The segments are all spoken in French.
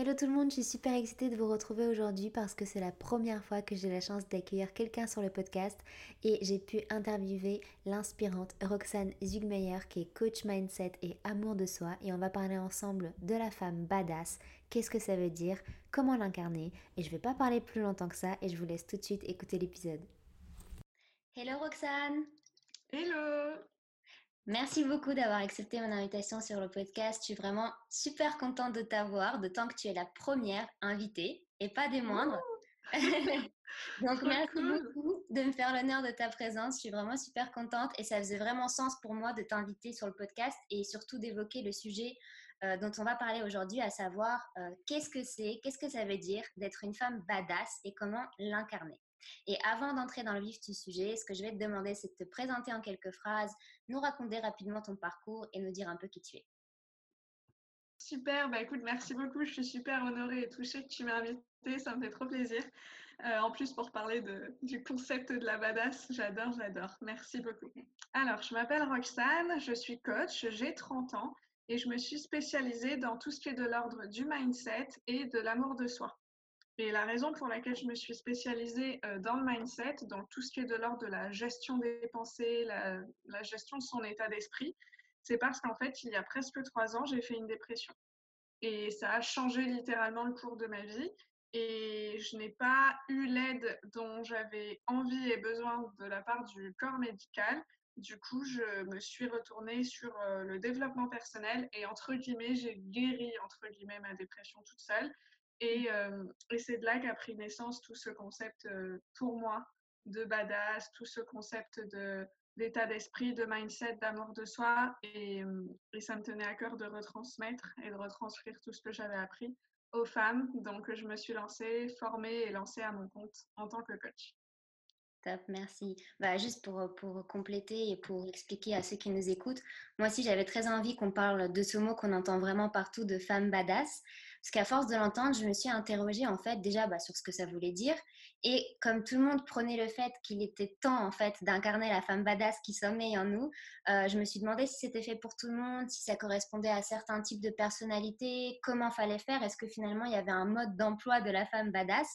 Hello tout le monde, je suis super excitée de vous retrouver aujourd'hui parce que c'est la première fois que j'ai la chance d'accueillir quelqu'un sur le podcast et j'ai pu interviewer l'inspirante Roxane Zugmeyer qui est coach mindset et amour de soi et on va parler ensemble de la femme badass, qu'est-ce que ça veut dire, comment l'incarner? Et je vais pas parler plus longtemps que ça et je vous laisse tout de suite écouter l'épisode. Hello Roxane. Hello Merci beaucoup d'avoir accepté mon invitation sur le podcast. Je suis vraiment super contente de t'avoir, de tant que tu es la première invitée et pas des moindres. Donc, merci beaucoup de me faire l'honneur de ta présence. Je suis vraiment super contente et ça faisait vraiment sens pour moi de t'inviter sur le podcast et surtout d'évoquer le sujet euh, dont on va parler aujourd'hui, à savoir euh, qu'est-ce que c'est, qu'est-ce que ça veut dire d'être une femme badass et comment l'incarner. Et avant d'entrer dans le vif du sujet, ce que je vais te demander, c'est de te présenter en quelques phrases, nous raconter rapidement ton parcours et nous dire un peu qui tu es. Super, bah écoute, merci beaucoup. Je suis super honorée et touchée que tu m'aies invitée. Ça me fait trop plaisir. Euh, en plus, pour parler du concept de la badass, j'adore, j'adore. Merci beaucoup. Alors, je m'appelle Roxane, je suis coach, j'ai 30 ans et je me suis spécialisée dans tout ce qui est de l'ordre du mindset et de l'amour de soi. Et la raison pour laquelle je me suis spécialisée euh, dans le mindset, dans tout ce qui est de l'ordre de la gestion des pensées, la, gestion de son état d'esprit, c'est parce qu'en fait, il y a presque trois ans, j'ai fait une dépression. Et ça a changé littéralement le cours de ma vie. Et je n'ai pas eu l'aide dont j'avais envie et besoin de la part du corps médical. Du coup, je me suis retournée sur euh, le développement personnel et entre guillemets, j'ai guéri entre guillemets ma dépression toute seule. Euh, et, c'est de là qu'a pris naissance tout ce concept euh, pour moi de badass, tout ce concept d'état d'esprit, de mindset, d'amour de soi. Et, euh, et, ça me tenait à cœur de retransmettre et de retranscrire tout ce que j'avais appris aux femmes. Donc je me suis lancée, formée et lancée à mon compte en tant que coach. Top, merci. Bah, juste pour, pour compléter et pour expliquer à ceux qui nous écoutent, moi aussi j'avais très envie qu'on parle de ce mot qu'on entend vraiment partout de femme badass. Parce qu'à force de l'entendre, je me suis interrogée en fait déjà bah, sur ce que ça voulait dire. Et comme tout le monde prenait le fait qu'il était temps en fait d'incarner la femme badass qui sommeille en nous, euh, je me suis demandé si c'était fait pour tout le monde, si ça correspondait à certains types de personnalités, comment fallait faire, est-ce que finalement il y avait un mode d'emploi de la femme badass?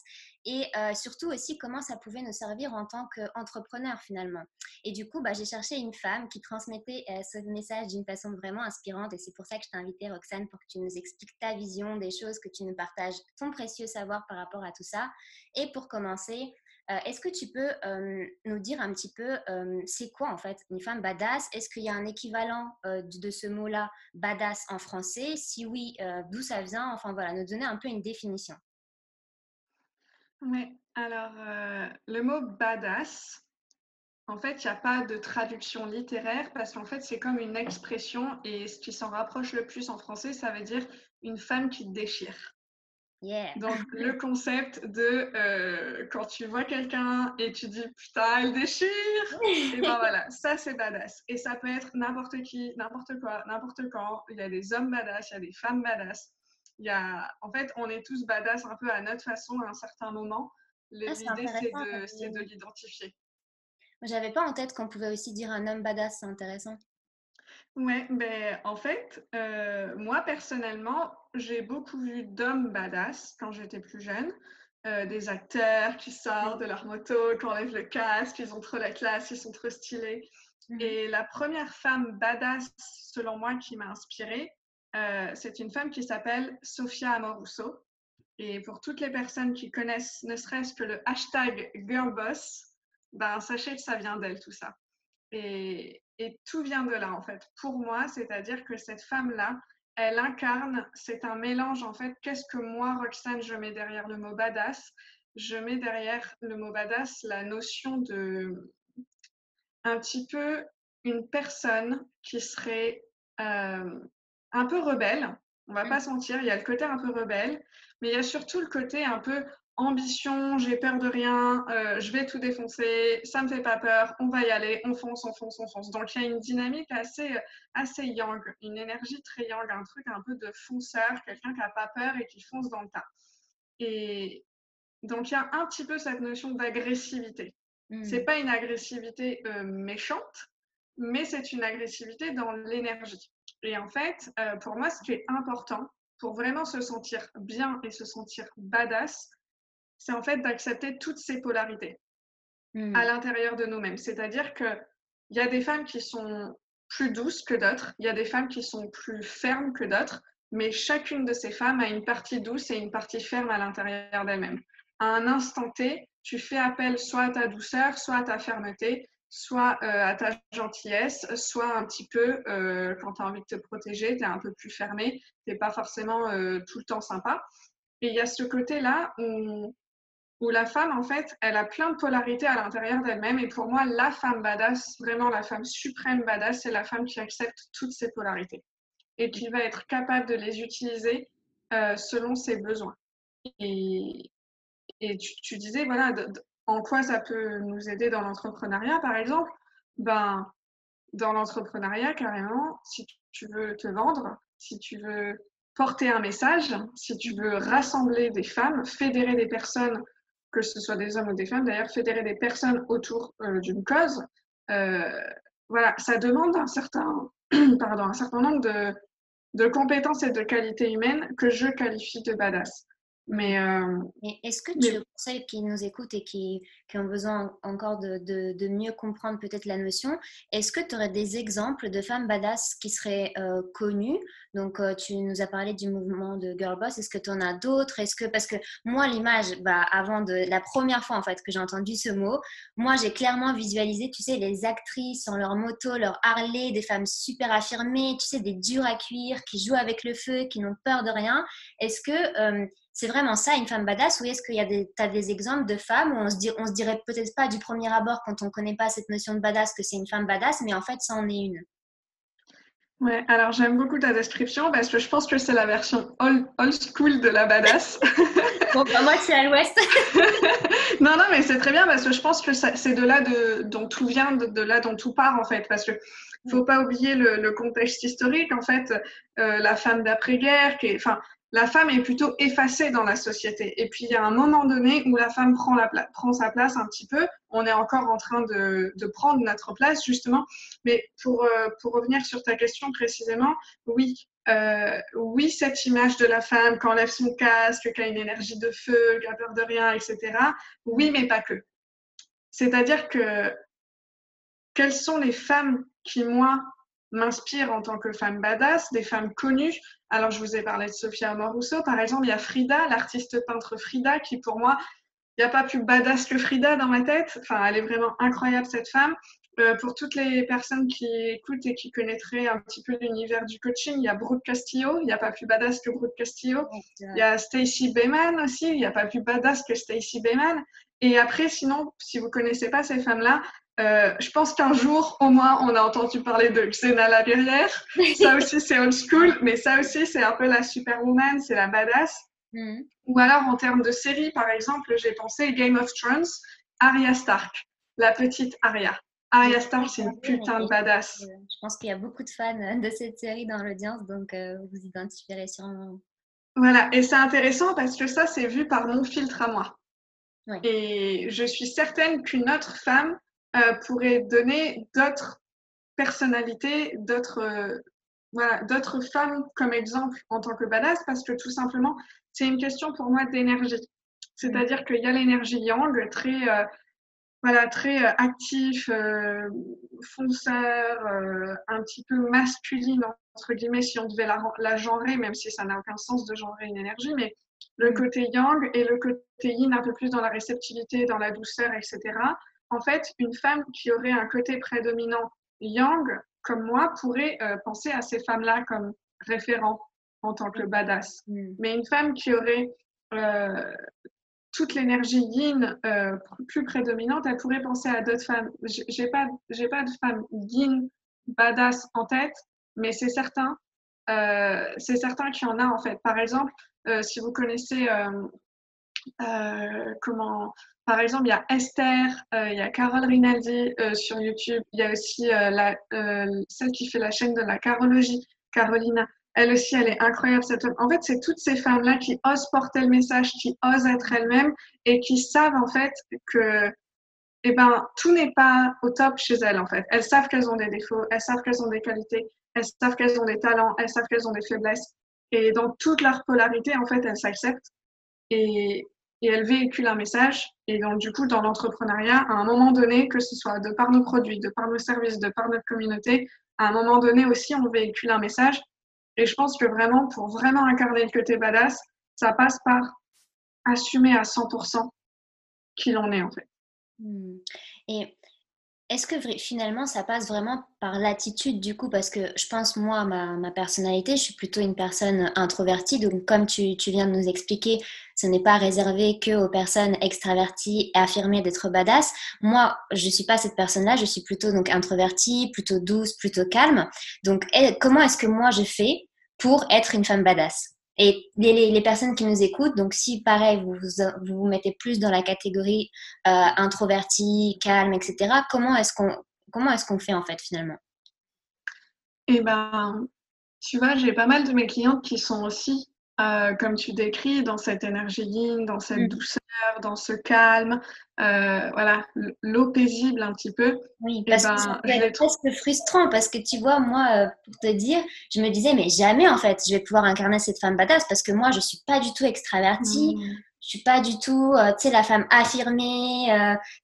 Et euh, surtout aussi comment ça pouvait nous servir en tant qu'entrepreneur finalement. Et du coup, bah, j'ai cherché une femme qui transmettait euh, ce message d'une façon vraiment inspirante et c'est pour ça que je t'ai invitée Roxane pour que tu nous expliques ta vision des choses, que tu nous partages ton précieux savoir par rapport à tout ça. Et pour commencer, euh, est-ce que tu peux euh, nous dire un petit peu, euh, c'est quoi en fait une femme badass? Est-ce qu'il y a un équivalent de, ce mot-là, badass en français? Si oui, d'où ça vient? Enfin voilà, nous donner un peu une définition. Oui, alors le mot badass, en fait, il n'y a pas de traduction littéraire parce qu'en fait, c'est comme une expression et ce qui s'en rapproche le plus en français, ça veut dire une femme qui déchire. Donc, le concept de euh, quand tu vois quelqu'un et tu dis putain, elle déchire, et ben voilà, ça c'est badass. Et ça peut être n'importe qui, n'importe quoi, n'importe quand. Il y a des hommes badass, il y a des femmes badass. Il y a, en fait, on est tous badass un peu à notre façon à un certain moment. Ah, l'idée, c'est de, de l'identifier. J'avais pas en tête qu'on pouvait aussi dire un homme badass, c'est intéressant. Ouais, ben, en fait, euh, moi personnellement, j'ai beaucoup vu d'hommes badass quand j'étais plus jeune. Euh, des acteurs qui sortent de leur moto, qui enlèvent le casque, ils ont trop la classe, ils sont trop stylés. Mhm. Et la première femme badass, selon moi, qui m'a inspirée, euh, c'est une femme qui s'appelle Sophia Amoruso. Et pour toutes les personnes qui connaissent ne serait-ce que le hashtag girlboss, ben, sachez que ça vient d'elle, tout ça. Et, et tout vient de là, en fait, pour moi, c'est-à-dire que cette femme-là, elle incarne, c'est un mélange, en fait, qu'est-ce que moi, Roxane, je mets derrière le mot badass? Je mets derrière le mot badass la notion de un petit peu une personne qui serait euh, un peu rebelle. On va pas sentir, il y a le côté un peu rebelle, mais il y a surtout le côté un peu ambition, j'ai peur de rien, euh, je vais tout défoncer, ça me fait pas peur, on va y aller, on fonce, on fonce, on fonce. Donc il y a une dynamique assez, assez yang, une énergie très yang, un truc un peu de fonceur, quelqu'un qui a pas peur et qui fonce dans le tas. Et donc il y a un petit peu cette notion d'agressivité. Hmm. C'est pas une agressivité euh, méchante, mais c'est une agressivité dans l'énergie. Et en fait, euh, pour moi, ce qui est important, pour vraiment se sentir bien et se sentir badass, c'est en fait d'accepter toutes ces polarités à mmh. l'intérieur de nous-mêmes. C'est-à-dire qu'il y a des femmes qui sont plus douces que d'autres, il y a des femmes qui sont plus fermes que d'autres, mais chacune de ces femmes a une partie douce et une partie ferme à l'intérieur d'elle-même. À un instant T, tu fais appel soit à ta douceur, soit à ta fermeté, soit euh, à ta gentillesse, soit un petit peu, euh, quand tu as envie de te protéger, tu es un peu plus fermé, tu n'es pas forcément euh, tout le temps sympa. Et il y a ce côté-là où, où, la femme, en fait, elle a plein de polarités à l'intérieur d'elle-même. Et pour moi, la femme badass, vraiment la femme suprême badass, c'est la femme qui accepte toutes ces polarités et qui va être capable de les utiliser selon ses besoins. Et, et tu, disais, voilà, en quoi ça peut nous aider dans l'entrepreneuriat, par exemple? Ben, Dans l'entrepreneuriat, carrément, si tu veux te vendre, si tu veux porter un message, si tu veux rassembler des femmes, fédérer des personnes, que ce soit des hommes ou des femmes, d'ailleurs, fédérer des personnes autour euh, d'une cause, euh, voilà, ça demande un certain, pardon, un certain nombre de, de compétences et de qualités humaines que je qualifie de badass. Mais, euh, est-ce que tu, pour celles qui nous écoutent et qui, qui ont besoin encore de, de, mieux comprendre peut-être la notion, est-ce que tu aurais des exemples de femmes badass qui seraient euh, connues? Donc, euh, tu nous as parlé du mouvement de Girl Boss. Est-ce que tu en as d'autres? Est-ce que parce que moi, l'image, bah, avant de la première fois en fait que j'ai entendu ce mot, moi, j'ai clairement visualisé, tu sais, les actrices en leur moto, leur Harley, des femmes super affirmées, tu sais, des dures à cuire, qui jouent avec le feu, qui n'ont peur de rien. Est-ce que c'est vraiment ça, une femme badass Ou est-ce qu'il y a des, as des exemples de femmes où on se, dit, on se dirait peut-être pas du premier abord quand on ne connaît pas cette notion de badass que c'est une femme badass, mais en fait, ça en est une Ouais, alors j'aime beaucoup ta description parce que je pense que c'est la version old, school de la badass. bon, bah moi, c'est à l'ouest. non, non, mais c'est très bien parce que je pense que c'est de là de, dont tout vient, de, là dont tout part en fait. Parce que faut pas oublier le, contexte historique. En fait, euh, la femme d'après-guerre, qui est, enfin, la femme est plutôt effacée dans la société. Et puis, il y a un moment donné où la femme prend, sa place un petit peu. On est encore en train de, prendre notre place, justement. Mais pour, euh, pour revenir sur ta question précisément, oui, euh, oui, cette image de la femme qui enlève son casque, qui a une énergie de feu, qui a peur de rien, etc. Oui, mais pas que. C'est-à-dire que quelles sont les femmes qui, moi, m'inspirent en tant que femme badass, des femmes connues alors, je vous ai parlé de Sophia Amoruso. Par exemple, il y a Frida, l'artiste peintre Frida, qui pour moi, il n'y a pas plus badass que Frida dans ma tête. Enfin, elle est vraiment incroyable, cette femme. Euh, pour toutes les personnes qui écoutent et qui connaîtraient un petit peu l'univers du coaching, il y a Brooke Castillo, il n'y a pas plus badass que Brooke Castillo. Il y a Stacy Bayman aussi, il n'y a pas plus badass que Stacy Bayman. Et après, sinon, si vous connaissez pas ces femmes-là, euh, je pense qu'un jour, au moins, on a entendu parler de Xena la guerrière. ça aussi, c'est old school, mais ça aussi, c'est un peu la superwoman, c'est la badass. Mm. Ou alors, en termes de série, par exemple, j'ai pensé Game of Thrones, Arya Stark, la petite Arya. Arya Stark, c'est une putain de badass. Je pense qu'il y a beaucoup de fans de cette série dans l'audience, donc euh, vous vous identifierez sûrement. Voilà, et c'est intéressant parce que ça, c'est vu par mon filtre à moi. Et je suis certaine qu'une autre femme euh, pourrait donner d'autres personnalités, d'autres euh, voilà, d'autres femmes comme exemple en tant que badass parce que tout simplement, c'est une question pour moi d'énergie. C'est-à-dire qu'il y a l'énergie yang très, euh, voilà, très actif, fonceur, un petit peu masculine, entre guillemets, si on devait la, la genrer, même si ça n'a aucun sens de genrer une énergie, mais le côté yang et le côté yin un peu plus dans la réceptivité, dans la douceur, etc en fait, une femme qui aurait un côté prédominant yang, comme moi, pourrait euh, penser à ces femmes-là comme référents en tant que badass. Mm. Mais une femme qui aurait euh, toute l'énergie yin euh, plus prédominante, elle pourrait penser à d'autres femmes. J'ai pas, j'ai pas de femme yin badass en tête, mais c'est certain, c'est certain qu'il y en a en fait. Par exemple, si vous connaissez comment par exemple, il y a Esther, euh, il y a Carole Rinaldi euh, sur YouTube, il y a aussi euh, celle qui fait la chaîne de la carologie, Carolina. Elle aussi, elle est incroyable, cette. En fait, c'est toutes ces femmes-là qui osent porter le message, qui osent être elles-mêmes et qui savent en fait que eh ben, tout n'est pas au top chez elles en fait. Elles savent qu'elles ont des défauts, elles savent qu'elles ont des qualités, elles savent qu'elles ont des talents, elles savent qu'elles ont des faiblesses. et dans toute leur polarité, en fait, elles s'acceptent et, et elles véhiculent un message. Et donc, du coup, dans l'entrepreneuriat, à un moment donné, que ce soit de par nos produits, de par nos services, de par notre communauté, à un moment donné aussi, on véhicule un message. Et je pense que vraiment, pour vraiment incarner le côté badass, ça passe par assumer à 100% qui l'on est, en fait. Hmm. Et est-ce que finalement ça passe vraiment par l'attitude du coup? Parce que je pense, moi, ma, ma, personnalité, je suis plutôt une personne introvertie. Donc, comme tu, tu viens de nous expliquer, ce n'est pas réservé que aux personnes extraverties et affirmées d'être badass. Moi, je ne suis pas cette personne-là. Je suis plutôt donc introvertie, plutôt douce, plutôt calme. Donc, comment est-ce que moi je fais pour être une femme badass? Et les, personnes qui nous écoutent, donc si pareil, vous vous, vous mettez plus dans la catégorie euh, introverti, calme, etc., comment est-ce qu'on comment est-ce qu'on fait en fait finalement? Eh ben, tu vois, j'ai pas mal de mes clientes qui sont aussi, euh, comme tu décris, dans cette énergie yin, dans cette mmh. douceur, dans ce calme, euh, voilà, l'eau paisible un petit peu. Oui, parce que c'est presque frustrant parce que tu vois, moi, euh, pour te dire, je me disais, mais jamais en fait, je vais pouvoir incarner cette femme badass parce que moi, je suis pas du tout extravertie. Mmh. Je suis pas du tout, euh, tu sais, la femme affirmée.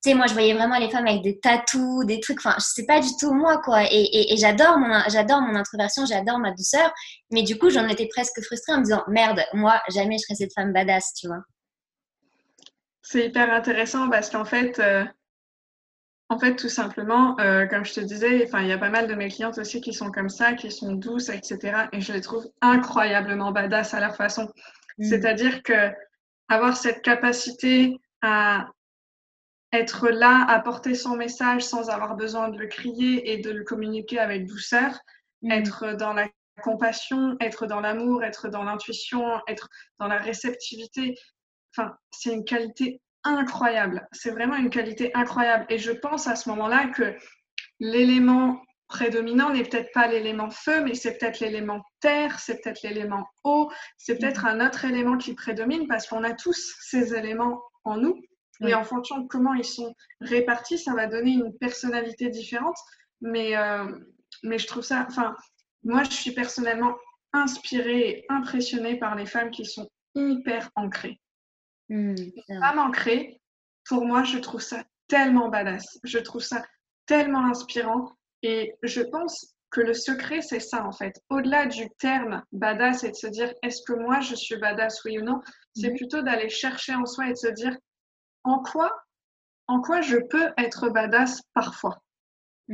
tu sais, moi, je voyais vraiment les femmes avec des tatous, des trucs. Enfin, sais pas du tout moi, quoi. Et, et, et j'adore mon, j'adore mon introversion, j'adore ma douceur. Mais du coup, j'en étais presque frustrée en me disant, merde, moi, jamais je serai cette femme badass, tu vois. C'est hyper intéressant parce qu'en fait, euh, en fait, tout simplement, euh, comme je te disais, enfin, il y a pas mal de mes clientes aussi qui sont comme ça, qui sont douces, etc. Et je les trouve incroyablement badass à leur façon. Mm. C'est-à-dire que avoir cette capacité à être là, à porter son message sans avoir besoin de le crier et de le communiquer avec douceur, mm. être dans la compassion, être dans l'amour, être dans l'intuition, être dans la réceptivité, Enfin, c'est une qualité incroyable. C'est vraiment une qualité incroyable. Et je pense à ce moment-là que l'élément prédominant n'est peut-être pas l'élément feu, mais c'est peut-être l'élément terre, c'est peut-être l'élément eau, c'est peut-être un autre élément qui prédomine parce qu'on a tous ces éléments en nous. Et en fonction de comment ils sont répartis, ça va donner une personnalité différente. Mais, euh, mais je trouve ça, enfin, moi, je suis personnellement inspirée et impressionnée par les femmes qui sont hyper ancrées. Mmh, pas manquer. Pour moi, je trouve ça tellement badass. Je trouve ça tellement inspirant. Et je pense que le secret, c'est ça en fait. Au-delà du terme badass et de se dire est-ce que moi je suis badass, oui ou non, c'est mmh. plutôt d'aller chercher en soi et de se dire en quoi, en quoi je peux être badass parfois?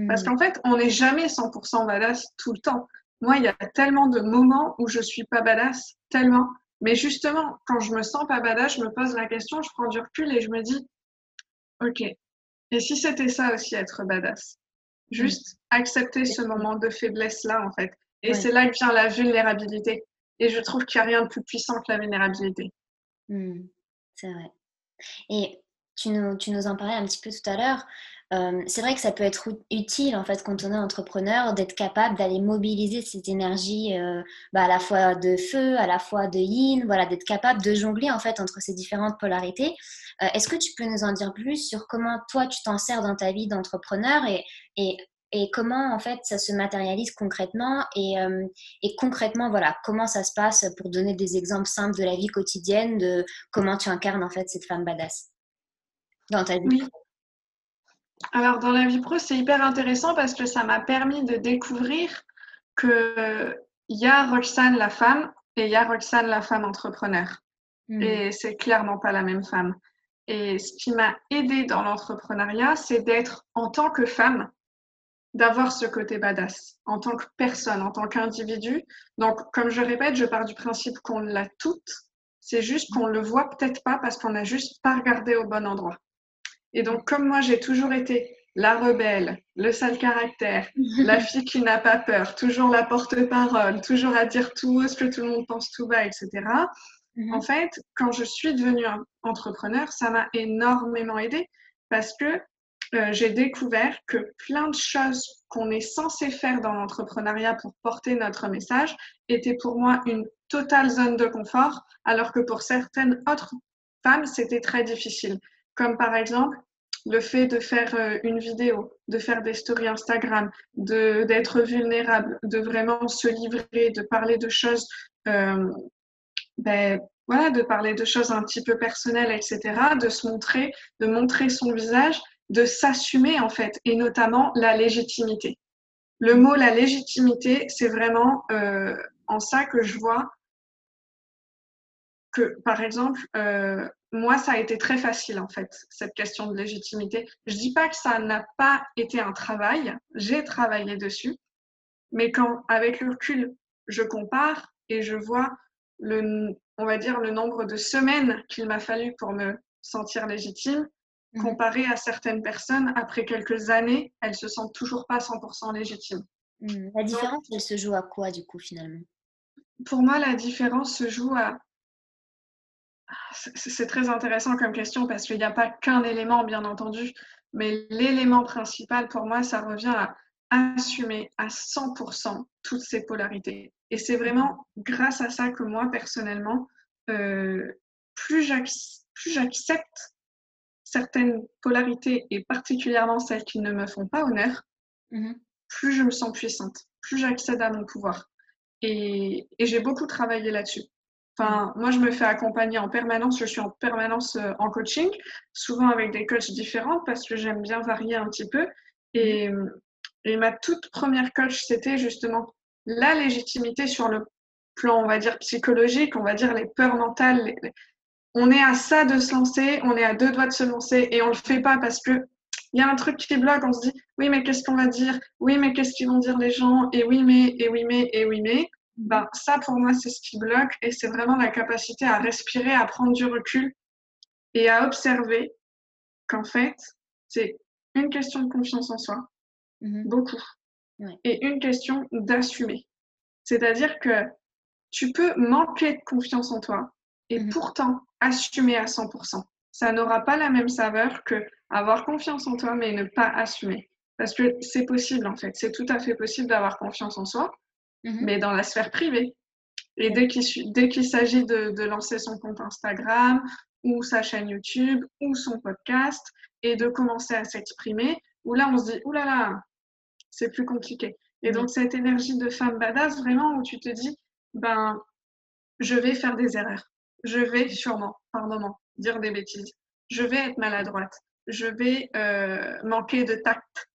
Parce mmh. qu'en fait, on n'est jamais 100% badass tout le temps. Moi, il y a tellement de moments où je suis pas badass, tellement. Mais justement, quand je me sens pas badass, je me pose la question, je prends du recul et je me dis, ok, et si c'était ça aussi être badass? Juste accepter ce moment de faiblesse-là, en fait. Et c'est là que vient la vulnérabilité. Et je trouve qu'il n'y a rien de plus puissant que la vulnérabilité. Mmh, c'est vrai. Et tu nous, en parlais un petit peu tout à l'heure c'est vrai que ça peut être utile en fait quand on est entrepreneur d'être capable d'aller mobiliser cette énergie bah, à la fois de feu, à la fois de yin, voilà, d'être capable de jongler en fait entre ces différentes polarités. Est-ce que tu peux nous en dire plus sur comment toi tu t'en sers dans ta vie d'entrepreneur et, comment en fait ça se matérialise concrètement et, et, concrètement voilà comment ça se passe pour donner des exemples simples de la vie quotidienne de comment tu incarnes en fait cette femme badass? Dans ta vie. Alors, dans la vie pro, c'est hyper intéressant parce que ça m'a permis de découvrir qu'il y a Roxane la femme et il y a Roxane la femme entrepreneur. Hmm. Et c'est clairement pas la même femme. Et ce qui m'a aidé dans l'entrepreneuriat, c'est d'être en tant que femme, d'avoir ce côté badass, en tant que personne, en tant qu'individu. Donc, comme je répète, je pars du principe qu'on l'a toute. C'est juste qu'on le voit peut-être pas parce qu'on n'a juste pas regardé au bon endroit. Et donc, comme moi, j'ai toujours été la rebelle, le sale caractère, la fille qui n'a pas peur, toujours la porte-parole, toujours à dire tout haut ce que tout le monde pense tout bas, etc. Mhm. En fait, quand je suis devenue entrepreneur, ça m'a énormément aidé parce que euh, j'ai découvert que plein de choses qu'on est censé faire dans l'entrepreneuriat pour porter notre message étaient pour moi une totale zone de confort, alors que pour certaines autres femmes, c'était très difficile comme par exemple le fait de faire euh, une vidéo, de faire des stories Instagram, d'être vulnérable, de vraiment se livrer, de parler de choses ben, voilà, de parler de choses un petit peu personnelles, etc., de se montrer, de montrer son visage, de s'assumer en fait, et notamment la légitimité. Le mot la légitimité, c'est vraiment euh, en ça que je vois que, par exemple, euh, moi, ça a été très facile en fait, cette question de légitimité. Je dis pas que ça n'a pas été un travail, j'ai travaillé dessus, mais quand, avec le recul, je compare et je vois le, on va dire, le nombre de semaines qu'il m'a fallu pour me sentir légitime, mmh. comparé à certaines personnes, après quelques années, elles se sentent toujours pas 100% légitimes. Mmh. La différence, elle se joue à quoi, du coup, finalement? Pour moi, la différence se joue à... C'est très intéressant comme question parce qu'il n'y a pas qu'un élément, bien entendu, mais l'élément principal pour moi, ça revient à assumer à 100% toutes ces polarités. Et c'est vraiment grâce à ça que moi, personnellement, euh, plus j'accepte certaines polarités, et particulièrement celles qui ne me font pas honneur, mmh plus je me sens puissante, plus j'accède à mon pouvoir. Et, j'ai beaucoup travaillé là-dessus. Enfin, moi, je me fais accompagner en permanence. Je suis en permanence euh, en coaching, souvent avec des coachs différents parce que j'aime bien varier un petit peu. Et, et ma toute première coach, c'était justement la légitimité sur le plan, on va dire, psychologique, on va dire les peurs mentales. On est à ça de se lancer, on est à deux doigts de se lancer et on le fait pas parce que il y a un truc qui bloque, on se dit oui mais qu'est-ce qu'on va dire? Oui mais qu'est-ce qu'ils vont dire les gens? Et oui mais, et oui mais, et oui mais. Ben, ça pour moi c'est ce qui bloque et c'est vraiment la capacité à respirer, à prendre du recul et à observer qu'en fait c'est une question de confiance en soi, mmh beaucoup, et une question d'assumer. C'est-à-dire que tu peux manquer de confiance en toi et mmh pourtant assumer à 100%. Ça n'aura pas la même saveur que avoir confiance en toi mais ne pas assumer. Parce que c'est possible en fait, c'est tout à fait possible d'avoir confiance en soi, mmh mais dans la sphère privée. Et dès qu'il s'agit de, de, lancer son compte Instagram ou sa chaîne YouTube ou son podcast et de commencer à s'exprimer, où là on se dit, oulala, là là, c'est plus compliqué. Et donc, cette énergie de femme badass, vraiment, où tu te dis, ben, je vais faire des erreurs. Je vais sûrement, par moment, dire des bêtises. Je vais être maladroite. Je vais euh, manquer de tact.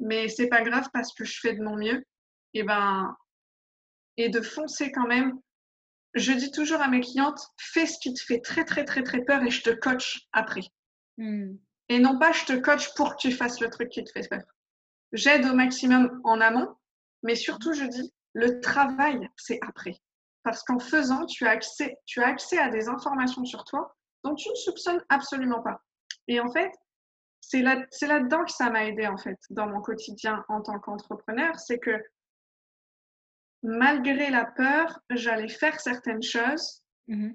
Mais c'est pas grave parce que je fais de mon mieux. Et ben, et de foncer quand même. Je dis toujours à mes clientes, fais ce qui te fait très, très, très, très peur et je te coach après. Hmm. Et non pas je te coach pour que tu fasses le truc qui te fait peur j'aide au maximum en amont, mais surtout, je dis, le travail, c'est après. Parce qu'en faisant, tu as, accès, tu as accès à des informations sur toi dont tu ne soupçonnes absolument pas. Et en fait, c'est là, là-dedans que ça m'a aidé, en fait, dans mon quotidien en tant qu'entrepreneur. C'est que malgré la peur, j'allais faire certaines choses mmh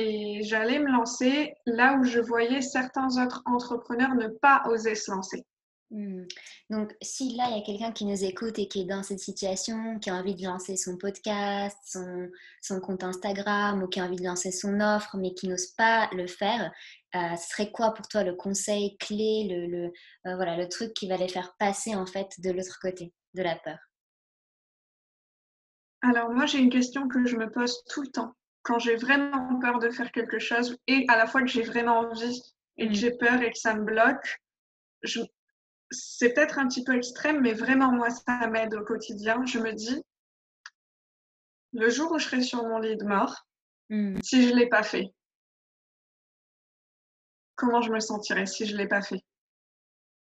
et j'allais me lancer là où je voyais certains autres entrepreneurs ne pas oser se lancer. Mmh. Donc, si là, il y a quelqu'un qui nous écoute et qui est dans cette situation, qui a envie de lancer son podcast, son, son compte Instagram ou qui a envie de lancer son offre, mais qui n'ose pas le faire, euh, ce serait quoi pour toi le conseil clé, le, le euh, voilà, le truc qui va les faire passer en fait de l'autre côté, de la peur? Alors, moi, j'ai une question que je me pose tout le temps. Quand j'ai vraiment peur de faire quelque chose et à la fois que j'ai vraiment envie et que mmh. j'ai peur et que ça me bloque, je, c'est peut-être un petit peu extrême, mais vraiment, moi, ça m'aide au quotidien. Je me dis, le jour où je serai sur mon lit de mort, hmm. si je ne l'ai pas fait, comment je me sentirais si je ne l'ai pas fait?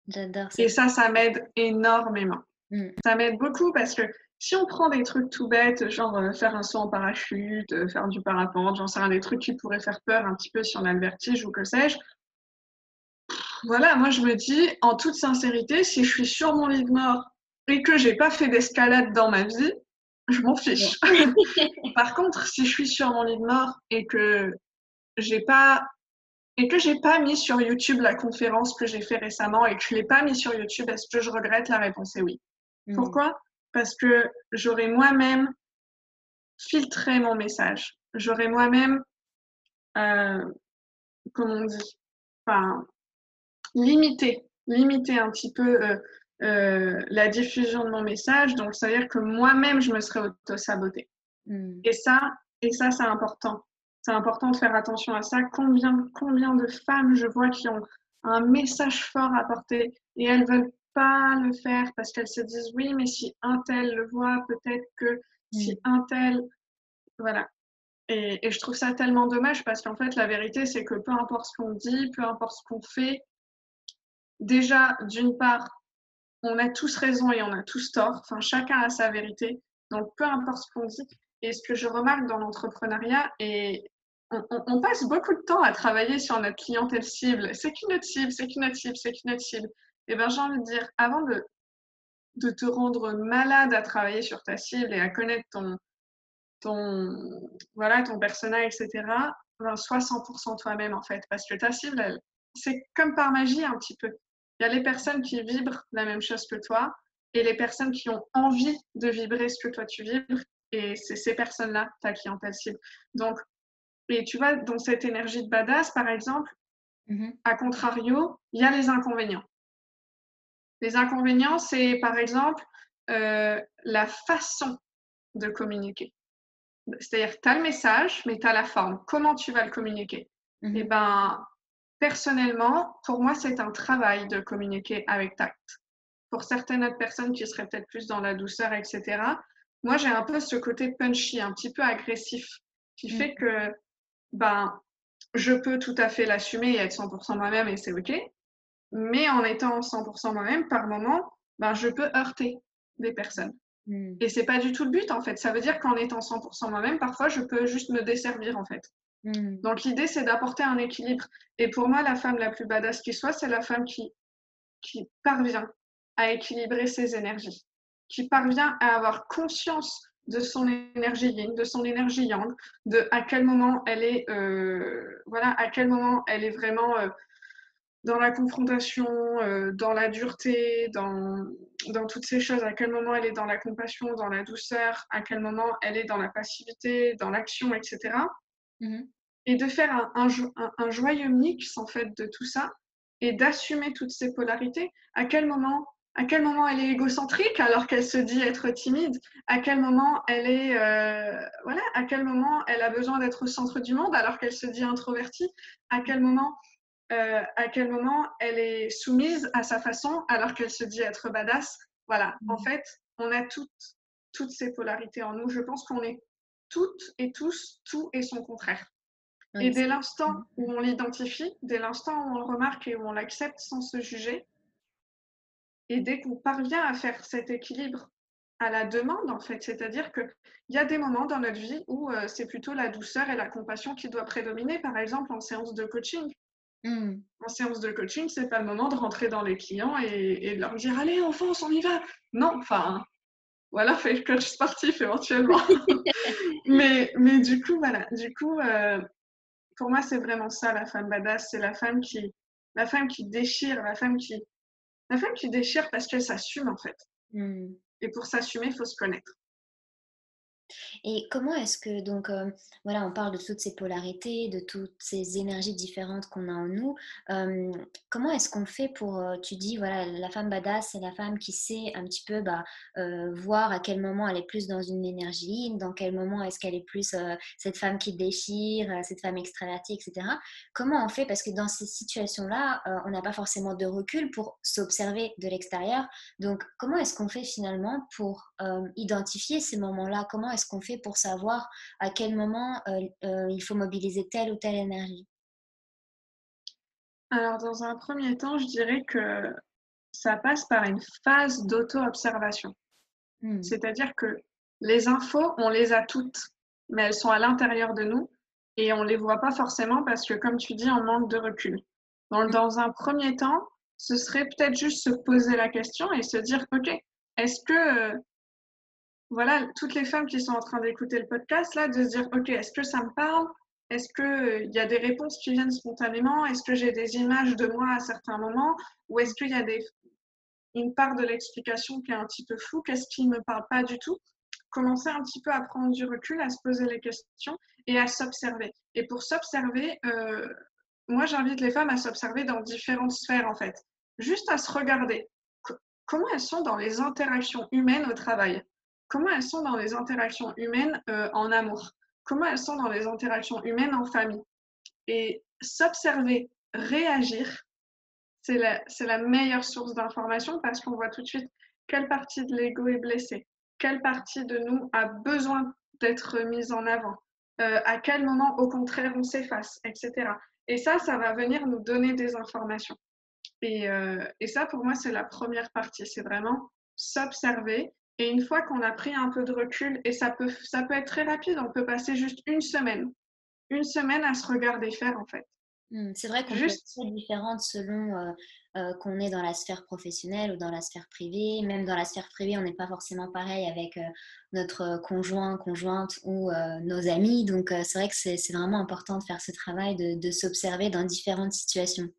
J'adore ça. Et ça, ça m'aide énormément. Hmm. Ça m'aide beaucoup parce que si on prend des trucs tout bêtes, genre euh, faire un saut en parachute, euh, faire du parapente, j'en sais rien, des trucs qui pourraient faire peur un petit peu si on a le vertige ou que sais-je, voilà, moi je me dis en toute sincérité, si je suis sur mon lit de mort et que j'ai pas fait d'escalade dans ma vie, je m'en fiche. Par contre, si je suis sur mon lit de mort et que j'ai pas et que j'ai pas mis sur YouTube la conférence que j'ai fait récemment et que je l'ai pas mis sur YouTube, est-ce que je regrette La réponse? Est oui. Hmm. Pourquoi? Parce que j'aurais moi-même filtré mon message. J'aurais moi-même, euh, comment on dit, enfin, limiter, limiter un petit peu euh, euh, la diffusion de mon message. Donc, ça veut dire que moi-même, je me serais auto-sabotée. Mmh. Et ça, et ça, c'est important. C'est important de faire attention à ça. Combien, combien de femmes je vois qui ont un message fort à porter et elles veulent pas le faire parce qu'elles se disent oui, mais si un tel le voit, peut-être que si mmh. un tel, voilà. Et, et, je trouve ça tellement dommage parce qu'en fait, la vérité, c'est que peu importe ce qu'on dit, peu importe ce qu'on fait, déjà, d'une part, on a tous raison et on a tous tort. Enfin, chacun a sa vérité. Donc, peu importe ce qu'on dit. Et ce que je remarque dans l'entrepreneuriat, et on, passe beaucoup de temps à travailler sur notre clientèle cible. C'est qu'une autre cible, c'est qu'une autre cible, c'est qu'une autre cible. Et bien, j'ai envie de dire, avant de, de te rendre malade à travailler sur ta cible et à connaître ton, ton, voilà, ton personnage, etc., ben, sois 100% toi-même, en fait. Parce que ta cible, c'est comme par magie un petit peu. Il y a les personnes qui vibrent la même chose que toi et les personnes qui ont envie de vibrer ce que toi tu vibres. Et c'est ces personnes-là, ta clientèle cible. Donc, et tu vois, dans cette énergie de badass, par exemple, mm-hmm. à contrario, il y a les inconvénients. Les inconvénients, c'est par exemple euh, la façon de communiquer. C'est-à-dire, tu as le message, mais tu as la forme. Comment tu vas le communiquer? Mm-hmm. Eh ben, personnellement, pour moi, c'est un travail de communiquer avec tact. Pour certaines autres personnes qui seraient peut-être plus dans la douceur, etc., moi, j'ai un peu ce côté punchy, un petit peu agressif, qui fait que ben, je peux tout à fait l'assumer et être 100% moi-même et c'est OK. Mais en étant 100% moi-même, par moment, ben, je peux heurter des personnes. Mm. Et c'est pas du tout le but en fait. Ça veut dire qu'en étant 100% moi-même, parfois je peux juste me desservir en fait. Mm. Donc l'idée c'est d'apporter un équilibre. Et pour moi, la femme la plus badass qui soit, c'est la femme qui, qui parvient à équilibrer ses énergies, qui parvient à avoir conscience de son énergie yin, de son énergie yang, de à quel moment elle est, euh, voilà, à quel moment elle est vraiment euh, dans la confrontation, euh, dans la dureté, dans, dans toutes ces choses, à quel moment elle est dans la compassion, dans la douceur, à quel moment elle est dans la passivité, dans l'action, etc. Mm-hmm. Et de faire un, un, un, joyeux mix en fait de tout ça et d'assumer toutes ces polarités. À quel moment à quel moment elle est égocentrique alors qu'elle se dit être timide, à quel moment elle est euh, voilà, à quel moment elle a besoin d'être au centre du monde alors qu'elle se dit introvertie, à quel moment euh, à quel moment elle est soumise à sa façon alors qu'elle se dit être badass. Voilà, en mmh. fait, on a toutes toutes ces polarités en nous. Je pense qu'on est toutes et tous tout et son contraire. et dès l'instant où on l'identifie, dès l'instant où on le remarque et où on l'accepte sans se juger, et dès qu'on parvient à faire cet équilibre à la demande, en fait, c'est-à-dire qu'il y a des moments dans notre vie où euh, c'est plutôt la douceur et la compassion qui doivent prédominer, par exemple en séance de coaching. Hmm. En séance de coaching, c'est pas le moment de rentrer dans les clients et, de leur dire Allez, on fonce, on y va. Non, enfin, voilà, fait le coach sportif éventuellement. mais, mais du coup, voilà, du coup, euh, pour moi, c'est vraiment ça la femme badass c'est la femme qui, la femme qui déchire, la femme qui, la femme qui déchire parce qu'elle s'assume en fait. Mmh. Et pour s'assumer, il faut se connaître. Et comment est-ce que, donc, euh, voilà, on parle de toutes ces polarités, de toutes ces énergies différentes qu'on a en nous. Comment est-ce qu'on fait pour, tu dis, voilà, la femme badass, c'est la femme qui sait un petit peu bah, voir à quel moment elle est plus dans une énergie, dans quel moment est-ce qu'elle est plus cette femme qui déchire, cette femme extravertie, etc. Comment on fait? Parce que dans ces situations-là, on n'a pas forcément de recul pour s'observer de l'extérieur. Donc, comment est-ce qu'on fait finalement pour identifier ces moments-là? Comment est-ce qu'on fait pour savoir à quel moment euh, euh, il faut mobiliser telle ou telle énergie? Alors, dans un premier temps, je dirais que ça passe par une phase d'auto-observation. Hmm. C'est-à-dire que les infos, on les a toutes, mais elles sont à l'intérieur de nous et on ne les voit pas forcément parce que, comme tu dis, on manque de recul. Donc, hmm. dans un premier temps, ce serait peut-être juste se poser la question et se dire, OK, est-ce que voilà, toutes les femmes qui sont en train d'écouter le podcast, là, de se dire, OK, est-ce que ça me parle? Est-ce qu'il euh, y a des réponses qui viennent spontanément? Est-ce que j'ai des images de moi à certains moments? Ou est-ce qu'il y a une part de l'explication qui est un petit peu floue? Qu'est-ce qui ne me parle pas du tout? Commencer un petit peu à prendre du recul, à se poser les questions et à s'observer. Et pour s'observer, euh, moi, j'invite les femmes à s'observer dans différentes sphères, en fait. Juste à se regarder. comment elles sont dans les interactions humaines au travail? Comment elles sont dans les interactions humaines euh, en amour, comment elles sont dans les interactions humaines en famille? Et s'observer, réagir, c'est la, meilleure source d'information parce qu'on voit tout de suite quelle partie de l'ego est blessée, quelle partie de nous a besoin d'être mise en avant, euh, à quel moment au contraire on s'efface, etc. Et ça, ça va venir nous donner des informations. Euh, et ça, pour moi, c'est la première partie. C'est vraiment s'observer. Et une fois qu'on a pris un peu de recul, et ça peut, ça peut être très rapide, on peut passer juste une semaine. Une semaine à se regarder faire, en fait. Mmh, c'est vrai qu'on Juste... peut être différente selon euh, euh, qu'on est dans la sphère professionnelle ou dans la sphère privée. Même dans la sphère privée, on n'est pas forcément pareil avec notre conjoint, conjointe ou nos amis. Donc c'est vrai que c'est vraiment important de faire ce travail, de, de s'observer dans différentes situations.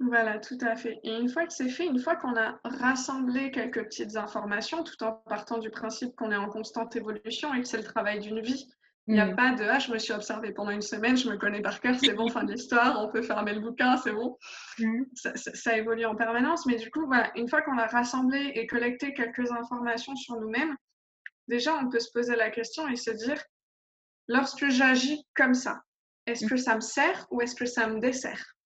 Voilà, tout à fait. Et une fois que c'est fait, une fois qu'on a rassemblé quelques petites informations, tout en partant du principe qu'on est en constante évolution et que c'est le travail d'une vie, il n'y a mm. pas de ah, je me suis observée pendant une semaine, je me connais par cœur, c'est bon, fin de l'histoire, on peut fermer le bouquin, c'est bon. Mm. Ça, évolue en permanence, mais du coup, voilà, une fois qu'on a rassemblé et collecté quelques informations sur nous-mêmes, déjà on peut se poser la question et se dire lorsque j'agis comme ça, est-ce mm. que ça me sert ou est-ce que ça me dessert?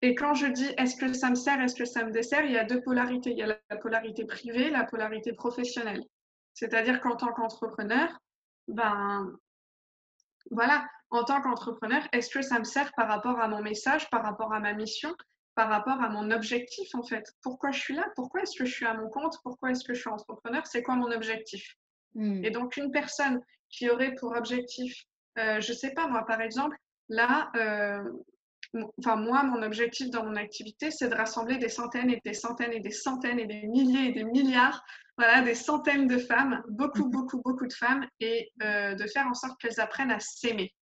Et quand je dis est-ce que ça me sert, est-ce que ça me dessert, il y a deux polarités. Il y a la polarité privée, la polarité professionnelle. C'est-à-dire qu'en tant qu'entrepreneur, ben voilà, en tant qu'entrepreneur, est-ce que ça me sert par rapport à mon message, par rapport à ma mission, par rapport à mon objectif en fait? Pourquoi je suis là? Pourquoi est-ce que je suis à mon compte? Pourquoi est-ce que je suis entrepreneur? C'est quoi mon objectif? Hmm. Et donc une personne qui aurait pour objectif, euh, je sais pas moi par exemple, là, euh, enfin moi, mon objectif dans mon activité, c'est de rassembler des centaines et des centaines et des centaines et des milliers et des milliards, voilà, des centaines de femmes, beaucoup, mhm. beaucoup, beaucoup de femmes, et euh, de faire en sorte qu'elles apprennent à s'aimer.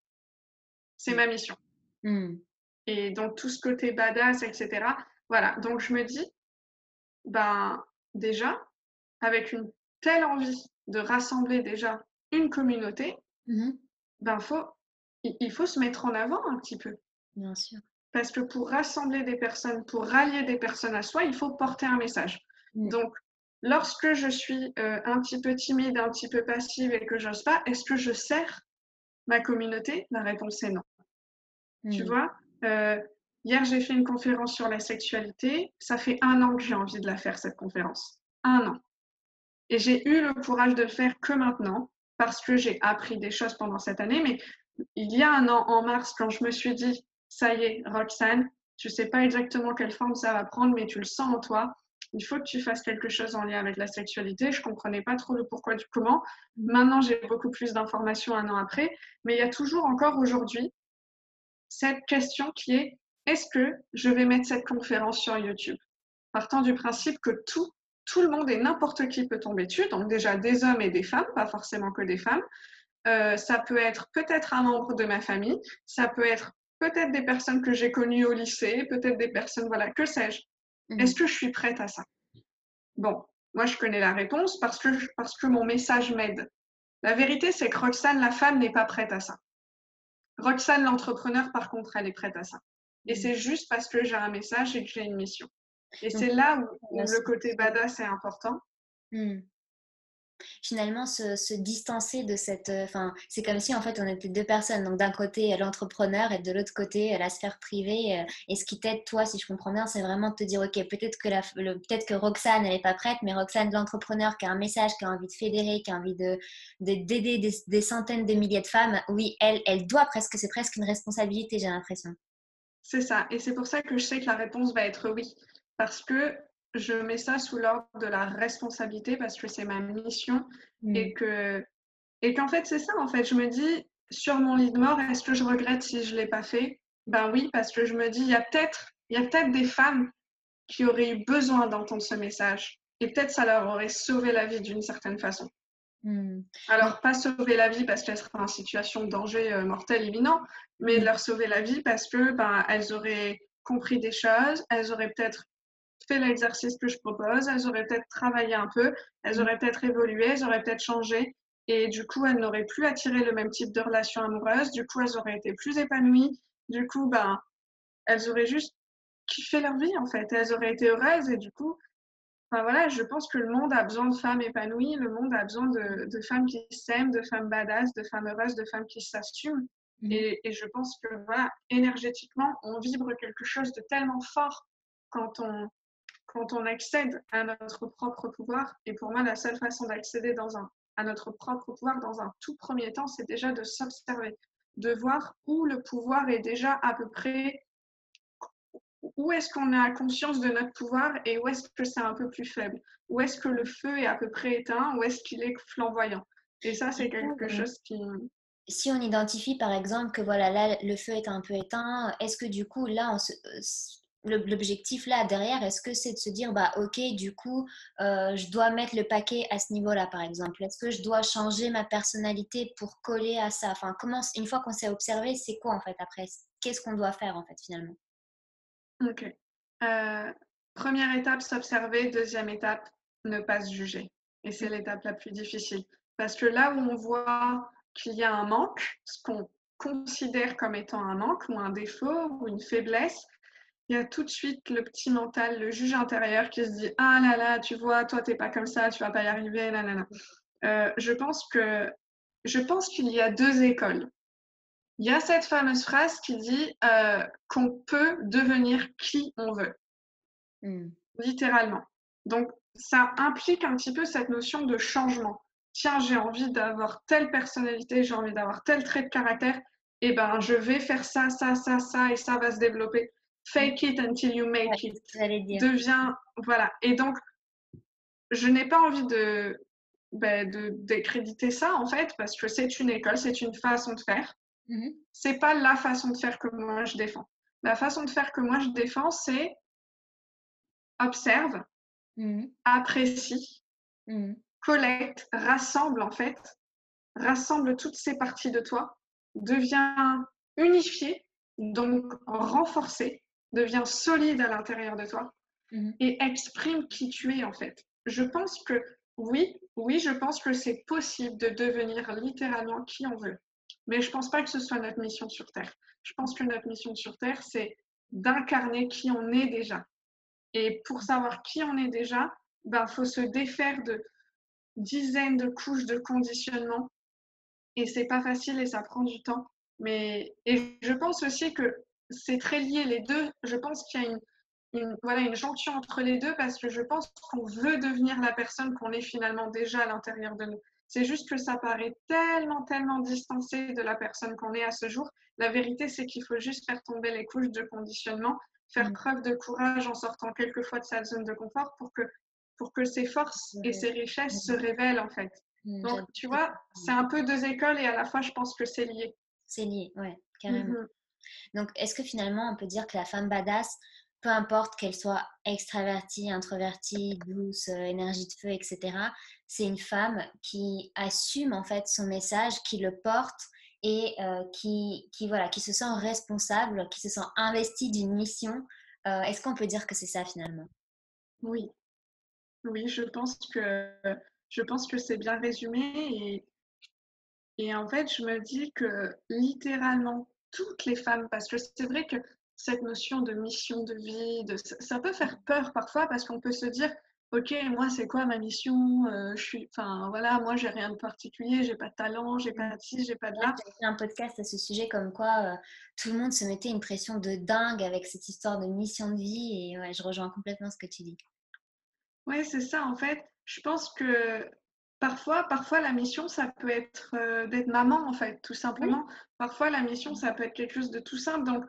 C'est ma mission. Hmm. Et donc tout ce côté badass, etc. Voilà, donc je me dis, ben déjà, avec une telle envie de rassembler déjà une communauté, mhm. ben faut, il faut se mettre en avant un petit peu. Bien sûr. Parce que pour rassembler des personnes, pour rallier des personnes à soi, il faut porter un message. Mm. Donc, lorsque je suis euh, un petit peu timide, un petit peu passive et que j'ose pas, est-ce que je sers ma communauté? La réponse est non. Tu mm. vois? Euh, Hier, j'ai fait une conférence sur la sexualité. Ça fait un an que j'ai envie de la faire, cette conférence. Un an. Et j'ai eu le courage de le faire que maintenant, parce que j'ai appris des choses pendant cette année. Mais il y a un an, en mars, quand je me suis dit, ça y est, Roxane, tu sais pas exactement quelle forme ça va prendre, mais tu le sens en toi. Il faut que tu fasses quelque chose en lien avec la sexualité. Je comprenais pas trop le pourquoi du comment. Maintenant, j'ai beaucoup plus d'informations un an après, mais il y a toujours encore aujourd'hui cette question qui est est-ce que je vais mettre cette conférence sur YouTube? Partant du principe que tout, tout le monde et n'importe qui peut tomber dessus, donc déjà des hommes et des femmes, pas forcément que des femmes. Euh, ça peut être peut-être un membre de ma famille, ça peut être peut-être des personnes que j'ai connues au lycée, peut-être des personnes, voilà, que sais-je. Mhm. Est-ce que je suis prête à ça? Bon, moi je connais la réponse parce que, parce que mon message m'aide. La vérité, c'est que Roxane, la femme, n'est pas prête à ça. Roxane, l'entrepreneur, par contre, elle est prête à ça. Et mhm. c'est juste parce que j'ai un message et que j'ai une mission. Et c'est là où, le côté badass est important. Mhm finalement se, distancer de cette. Euh, enfin, c'est comme si en fait on était deux personnes. Donc d'un côté l'entrepreneur et de l'autre côté la sphère privée. Euh, et ce qui t'aide toi, si je comprends bien, c'est vraiment de te dire ok, peut-être que peut-être que Roxane elle n'est pas prête, mais Roxane l'entrepreneur qui a un message, qui a envie de fédérer, qui a envie de d'aider des, centaines de milliers de femmes. Oui, elle, elle doit presque, c'est presque une responsabilité, j'ai l'impression. C'est ça. Et c'est pour ça que je sais que la réponse va être oui. Parce que je mets ça sous l'ordre de la responsabilité parce que c'est ma mission mm. et que et qu'en fait c'est ça en fait je me dis sur mon lit de mort est-ce que je regrette si je l'ai pas fait? Ben oui parce que je me dis il y a peut-être il y a peut-être des femmes qui auraient eu besoin d'entendre ce message et peut-être ça leur aurait sauvé la vie d'une certaine façon mm. alors pas sauver la vie parce qu'elles seraient en situation de danger euh, mortel imminent mais mm. leur sauver la vie parce que ben elles auraient compris des choses elles auraient peut-être fait l'exercice que je propose, elles auraient peut-être travaillé un peu, elles auraient peut-être évolué, elles auraient peut-être changé. Et du coup, elles n'auraient plus attiré le même type de relation amoureuse. Du coup, elles auraient été plus épanouies. Du coup, ben, elles auraient juste kiffé leur vie, en fait. Elles auraient été heureuses. Et du coup, Enfin voilà, je pense que le monde a besoin de femmes épanouies, le monde a besoin de, de femmes qui s'aiment, de femmes badass, de femmes heureuses, de femmes qui s'assument. Mmh. Et, et, je pense que voilà, énergétiquement, on vibre quelque chose de tellement fort quand on, quand on accède à notre propre pouvoir. Et pour moi, la seule façon d'accéder dans un, à notre propre pouvoir dans un tout premier temps, c'est déjà de s'observer, de voir où le pouvoir est déjà à peu près, où est-ce qu'on a conscience de notre pouvoir et où est-ce que c'est un peu plus faible, où est-ce que le feu est à peu près éteint, où est-ce qu'il est flamboyant? Et ça, c'est quelque chose qui, si on identifie par exemple que voilà là le feu est un peu éteint, est-ce que du coup là on se, l'objectif là derrière, est-ce que c'est de se dire, bah ok, du coup, euh, je dois mettre le paquet à ce niveau-là, par exemple? Est-ce que je dois changer ma personnalité pour coller à ça? Enfin, comment, une fois qu'on s'est observé, c'est quoi en fait après? Qu'est-ce qu'on doit faire en fait finalement? Ok. Euh, première étape, s'observer. Deuxième étape, ne pas se juger. Et c'est l'étape la plus difficile. Parce que là où on voit qu'il y a un manque, ce qu'on considère comme étant un manque ou un défaut ou une faiblesse, il y a tout de suite le petit mental, le juge intérieur qui se dit Ah là là, tu vois, toi, t'es pas comme ça, tu vas pas y arriver, nanana. Euh, je pense que je pense qu'il y a deux écoles. Il y a cette fameuse phrase qui dit euh, qu'on peut devenir qui on veut, hmm. littéralement. Donc, ça implique un petit peu cette notion de changement. Tiens, j'ai envie d'avoir telle personnalité, j'ai envie d'avoir tel trait de caractère, et eh ben, je vais faire ça, ça, ça, ça, et ça va se développer fake it until you make it. devient voilà. Et donc je n'ai pas envie de ben, de décréditer ça en fait parce que c'est une école c'est une façon de faire. Mm c'est pas la façon de faire que moi je défends. La façon de faire que moi je défends c'est observe mm-hmm. apprécie mm-hmm. collecte rassemble en fait. Rassemble toutes ces parties de toi. Devient unifié donc renforcé devient solide à l'intérieur de toi mhm. et exprime qui tu es en fait. Je pense que oui, oui, je pense que c'est possible de devenir littéralement qui on veut. Mais je pense pas que ce soit notre mission sur Terre. Je pense que notre mission sur Terre, c'est d'incarner qui on est déjà. Et pour savoir qui on est déjà, il ben, faut se défaire de dizaines de couches de conditionnement. Et c'est pas facile et ça prend du temps. Mais et je pense aussi que c'est très lié les deux. Je pense qu'il y a une, voilà, une jonction entre les deux parce que je pense qu'on veut devenir la personne qu'on est finalement déjà à l'intérieur de nous. C'est juste que ça paraît tellement, tellement distancé de la personne qu'on est à ce jour. La vérité, c'est qu'il faut juste faire tomber les couches de conditionnement, faire mm. preuve de courage en sortant quelquefois de sa zone de confort pour que, pour que ses forces et ses richesses se révèlent en fait. Mm, Donc, tu vois, c'est un peu deux écoles et à la fois, je pense que c'est lié. C'est lié, ouais, carrément. Donc, est-ce que finalement, on peut dire que la femme badass, peu importe qu'elle soit extravertie, introvertie, douce, euh, énergie de feu, etc., c'est une femme qui assume en fait son message, qui le porte et euh, qui, qui, voilà, qui se sent responsable, qui se sent investie d'une mission. Euh, est-ce qu'on peut dire que c'est ça finalement? Oui. Oui, je pense que, je pense que c'est bien résumé et, et en fait, je me dis que littéralement, toutes les femmes, parce que c'est vrai que cette notion de mission de vie, de, ça peut faire peur parfois parce qu'on peut se dire, ok, moi c'est quoi ma mission euh, Je suis, enfin voilà, moi j'ai rien de particulier, j'ai pas de talent, j'ai pas de ci, j'ai pas de là. J'ai fait un podcast à ce sujet comme quoi euh, tout le monde se mettait une pression de dingue avec cette histoire de mission de vie et ouais, je rejoins complètement ce que tu dis. Ouais, c'est ça en fait. Je pense que Parfois, parfois la mission, ça peut être euh, d'être maman, en fait, tout simplement. Parfois, la mission, ça peut être quelque chose de tout simple. Donc,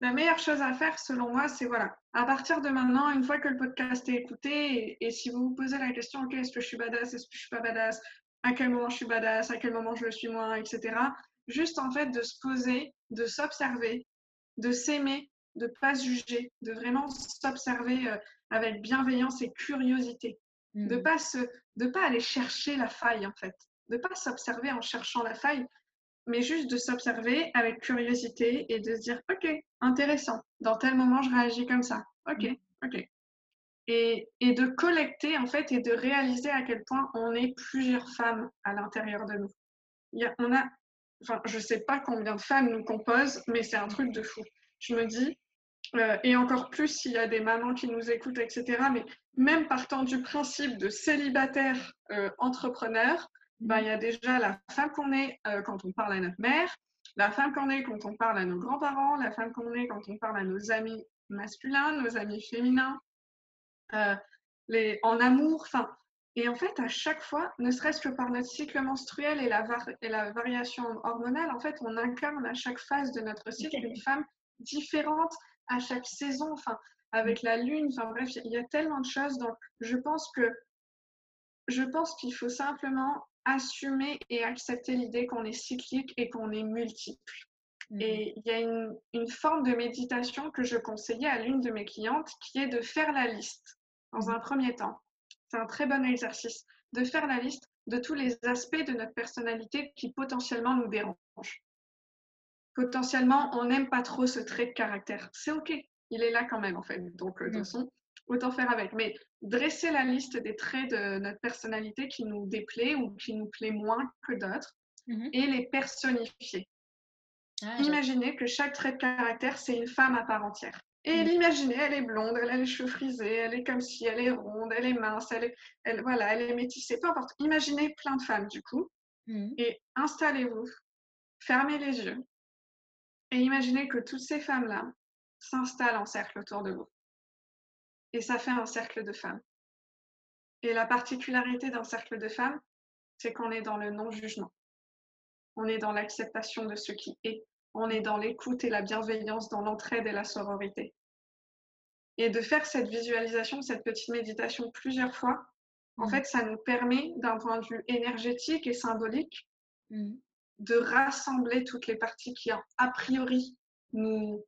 la meilleure chose à faire, selon moi, c'est voilà, à partir de maintenant, une fois que le podcast est écouté, et, si vous vous posez la question, ok, est-ce que je suis badass, est-ce que je suis pas badass, à quel moment je suis badass, à quel moment je le suis moins, etc. Juste en fait de se poser, de s'observer, de s'aimer, de pas se juger, de vraiment s'observer euh, avec bienveillance et curiosité. De mm. pas se, de pas aller chercher la faille en fait, de pas s'observer en cherchant la faille, mais juste de s'observer avec curiosité et de se dire ok intéressant, dans tel moment je réagis comme ça, ok mm. ok, et, et de collecter en fait et de réaliser à quel point on est plusieurs femmes à l'intérieur de nous. Il y a, on a, enfin je sais pas combien de femmes nous composent, mais c'est un truc de fou. Je me dis euh, et encore plus s'il y a des mamans qui nous écoutent, etc. Mais même partant du principe de célibataire euh, entrepreneur, bah, il y a déjà la femme qu'on est euh, quand on parle à notre mère, la femme qu'on est quand on parle à nos grands-parents, la femme qu'on est quand on parle à nos amis masculins, nos amis féminins, euh, les, en amour, enfin. Et en fait, à chaque fois, ne serait-ce que par notre cycle menstruel et la, et la variation hormonale, en fait, on incarne à chaque phase de notre cycle une femme différente à chaque saison, enfin, avec la lune, enfin bref, il y a tellement de choses. Donc, je pense que je pense qu'il faut simplement assumer et accepter l'idée qu'on est cyclique et qu'on est multiple. Mmh. Et il y a une, une, forme de méditation que je conseillais à l'une de mes clientes qui est de faire la liste dans un premier temps. C'est un très bon exercice de faire la liste de tous les aspects de notre personnalité qui potentiellement nous dérangent. Potentiellement, on n'aime pas trop ce trait de caractère. C'est OK, il est là quand même en fait. Donc, euh, de toute mmh. façon, autant faire avec. Mais dresser la liste des traits de notre personnalité qui nous déplaît ou qui nous plaît moins que d'autres mmh et les personnifier. Ah, Imaginez que chaque trait de caractère, c'est une femme à part entière. Et mmh. l'imaginer, elle est blonde, elle a les cheveux frisés, elle est comme si, elle est ronde, elle est mince, elle est, elle, voilà, elle est métissée, peu importe. Imaginez plein de femmes du coup mmh. et installez-vous, fermez les yeux et imaginez que toutes ces femmes-là s'installent en cercle autour de vous et ça fait un cercle de femmes. Et la particularité d'un cercle de femmes, c'est qu'on est dans le non-jugement. On est dans l'acceptation de ce qui est. On est dans l'écoute et la bienveillance, dans l'entraide et la sororité. Et de faire cette visualisation, cette petite méditation plusieurs fois, en mmh. fait, ça nous permet, d'un point de vue énergétique et symbolique, mmh. de rassembler toutes les parties qui, a priori, nous,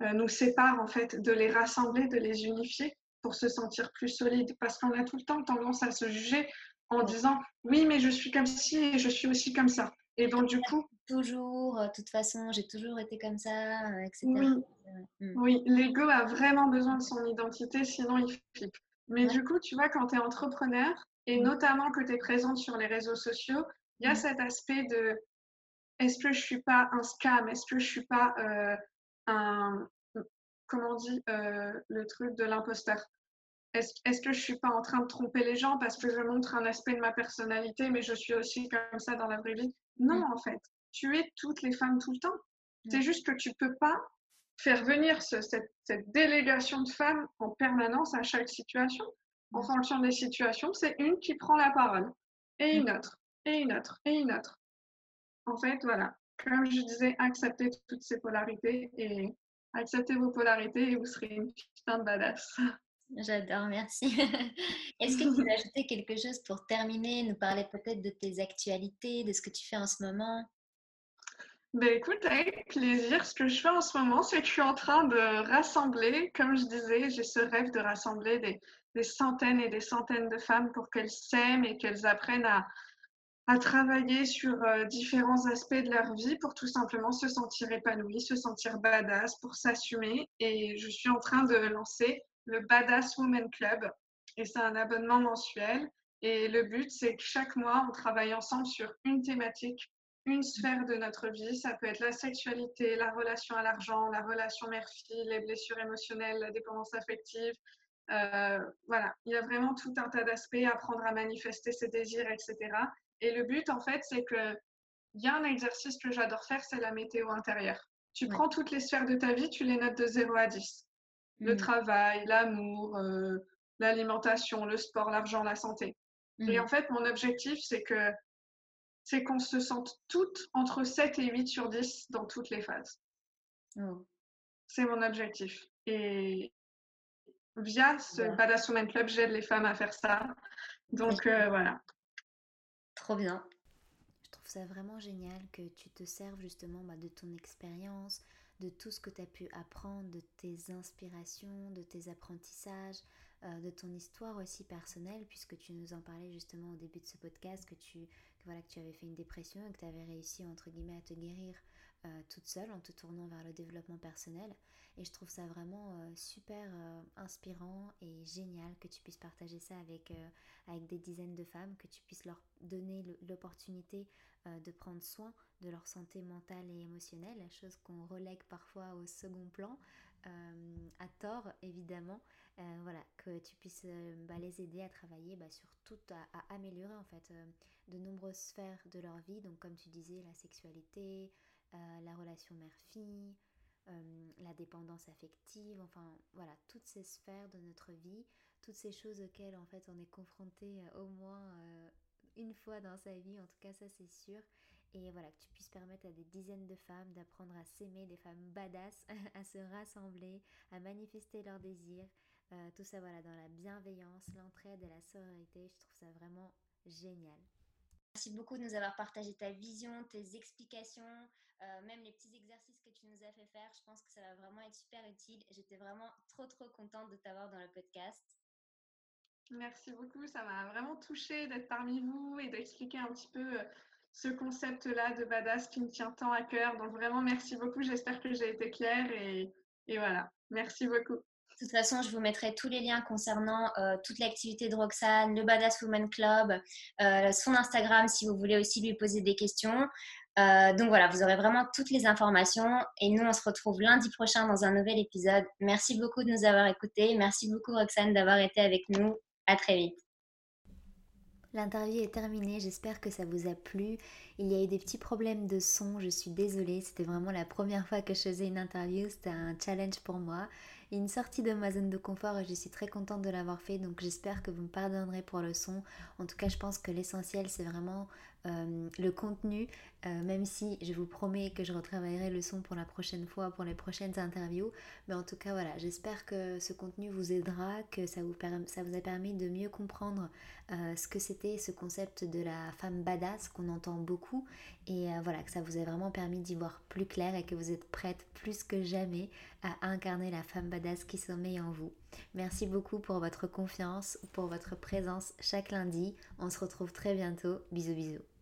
nous sépare en fait, de les rassembler, de les unifier pour se sentir plus solide. Parce qu'on a tout le temps tendance à se juger en disant oui, mais je suis comme ci et je suis aussi comme ça. Et donc, du coup. Toujours, euh, de toute façon, j'ai toujours été comme ça, euh, etc. Oui, mm. oui l'ego a vraiment besoin de son identité, sinon il flippe. Mais du coup, tu vois, quand tu es entrepreneur, et mm. notamment que tu es présente sur les réseaux sociaux, il y a mm. cet aspect de est-ce que je suis pas un scam? Est-ce que je suis pas un, comment on dit, euh, le truc de l'imposteur. Est-ce que je suis pas en train de tromper les gens parce que je montre un aspect de ma personnalité, mais je suis aussi comme ça dans la vraie vie? Non, mm. en fait. Tu es toutes les femmes tout le temps. Mm. C'est juste que tu peux pas faire venir cette, délégation de femmes en permanence à chaque situation. En mm. fonction des situations, c'est une qui prend la parole, et une autre, et une autre, et une autre. En fait, voilà comme je disais, acceptez toutes ces polarités et acceptez vos polarités et vous serez une putain de badass. J'adore, merci. Est-ce que tu veux ajouter quelque chose pour terminer, nous parler peut-être de tes actualités, de ce que tu fais en ce moment? Ben écoute, avec plaisir. Ce que je fais en ce moment, c'est que je suis en train de rassembler, comme je disais, j'ai ce rêve de rassembler des, des, centaines et des centaines de femmes pour qu'elles s'aiment et qu'elles apprennent à, à travailler sur euh, différents aspects de leur vie pour tout simplement se sentir épanoui, se sentir badass, pour s'assumer. Et je suis en train de lancer le Badass Women Club. Et c'est un abonnement mensuel. Et le but, c'est que chaque mois, on travaille ensemble sur une thématique, une sphère de notre vie. Ça peut être la sexualité, la relation à l'argent, la relation mère-fille, les blessures émotionnelles, la dépendance affective. Euh, voilà, il y a vraiment tout un tas d'aspects, apprendre à manifester ses désirs, etc. Et le but, en fait, c'est que il y a un exercice que j'adore faire, c'est la météo intérieure. Tu prends toutes les sphères de ta vie, tu les notes de 0 à 10. Le mm. travail, l'amour, euh, l'alimentation, le sport, l'argent, la santé. Et en fait, mon objectif, c'est que c'est qu'on se sente toutes entre 7 et 8 sur 10 dans toutes les phases. Oh. C'est mon objectif. Et via ce Badass Women Club, j'aide les femmes à faire ça. Donc euh, voilà. Trop bien. Je trouve ça vraiment génial que tu te serves justement bah, de ton expérience, de tout ce que tu as pu apprendre, de tes inspirations, de tes apprentissages, euh, de ton histoire aussi personnelle, puisque tu nous en parlais justement au début de ce podcast, que tu, voilà, que tu avais fait une dépression et que tu avais réussi, entre guillemets, à te guérir euh, toute seule en te tournant vers le développement personnel. Et je trouve ça vraiment euh, super euh, inspirant et génial que tu puisses partager ça avec, avec des dizaines de femmes, que tu puisses leur donner l'opportunité de prendre soin de leur santé mentale et émotionnelle, chose qu'on relègue parfois au second plan, à tort évidemment. voilà, que tu puisses bah, les aider à travailler bah, sur tout, à, améliorer en fait de nombreuses sphères de leur vie, donc comme tu disais, la sexualité, la relation mère-fille, la dépendance affective, enfin voilà, toutes ces sphères de notre vie, toutes ces choses auxquelles en fait on est confronté au moins une fois dans sa vie, en tout cas ça c'est sûr. Et voilà, que tu puisses permettre à des dizaines de femmes d'apprendre à s'aimer, des femmes badass, à se rassembler, à manifester leurs désirs. Euh, tout ça voilà, dans la bienveillance, l'entraide et la sororité. Je trouve ça vraiment génial. Merci beaucoup de nous avoir partagé ta vision, tes explications, euh, même les petits exercices que tu nous as fait faire. Je pense que ça va vraiment être super utile. J'étais vraiment trop trop contente de t'avoir dans le podcast. Merci beaucoup, ça m'a vraiment touchée d'être parmi vous et d'expliquer un petit peu euh, ce concept-là de badass qui me tient tant à cœur. Donc vraiment, merci beaucoup. J'espère que j'ai été claire et, voilà. Merci beaucoup. De toute façon, je vous mettrai tous les liens concernant euh, toute l'activité de Roxane, le Badass Woman Club, euh, son Instagram si vous voulez aussi lui poser des questions. donc voilà, vous aurez vraiment toutes les informations et nous, on se retrouve lundi prochain dans un nouvel épisode. Merci beaucoup de nous avoir écoutés. Merci beaucoup Roxane d'avoir été avec nous. À très vite. L'interview est terminée, j'espère que ça vous a plu. Il y a eu des petits problèmes de son, je suis désolée, c'était vraiment la première fois que je faisais une interview, c'était un challenge pour moi une sortie de ma zone de confort et je suis très contente de l'avoir fait. Donc j'espère que vous me pardonnerez pour le son. En tout cas, je pense que l'essentiel, c'est vraiment euh, le contenu, euh, même si je vous promets que je retravaillerai le son pour la prochaine fois, pour les prochaines interviews. Mais en tout cas, voilà, j'espère que ce contenu vous aidera, que ça vous, a permis de mieux comprendre euh, ce que c'était ce concept de la femme badass qu'on entend beaucoup. Et voilà, que ça vous a vraiment permis d'y voir plus clair et que vous êtes prête plus que jamais à incarner la femme badass qui sommeille en vous. Merci beaucoup pour votre confiance, pour votre présence chaque lundi. On se retrouve très bientôt. Bisous bisous.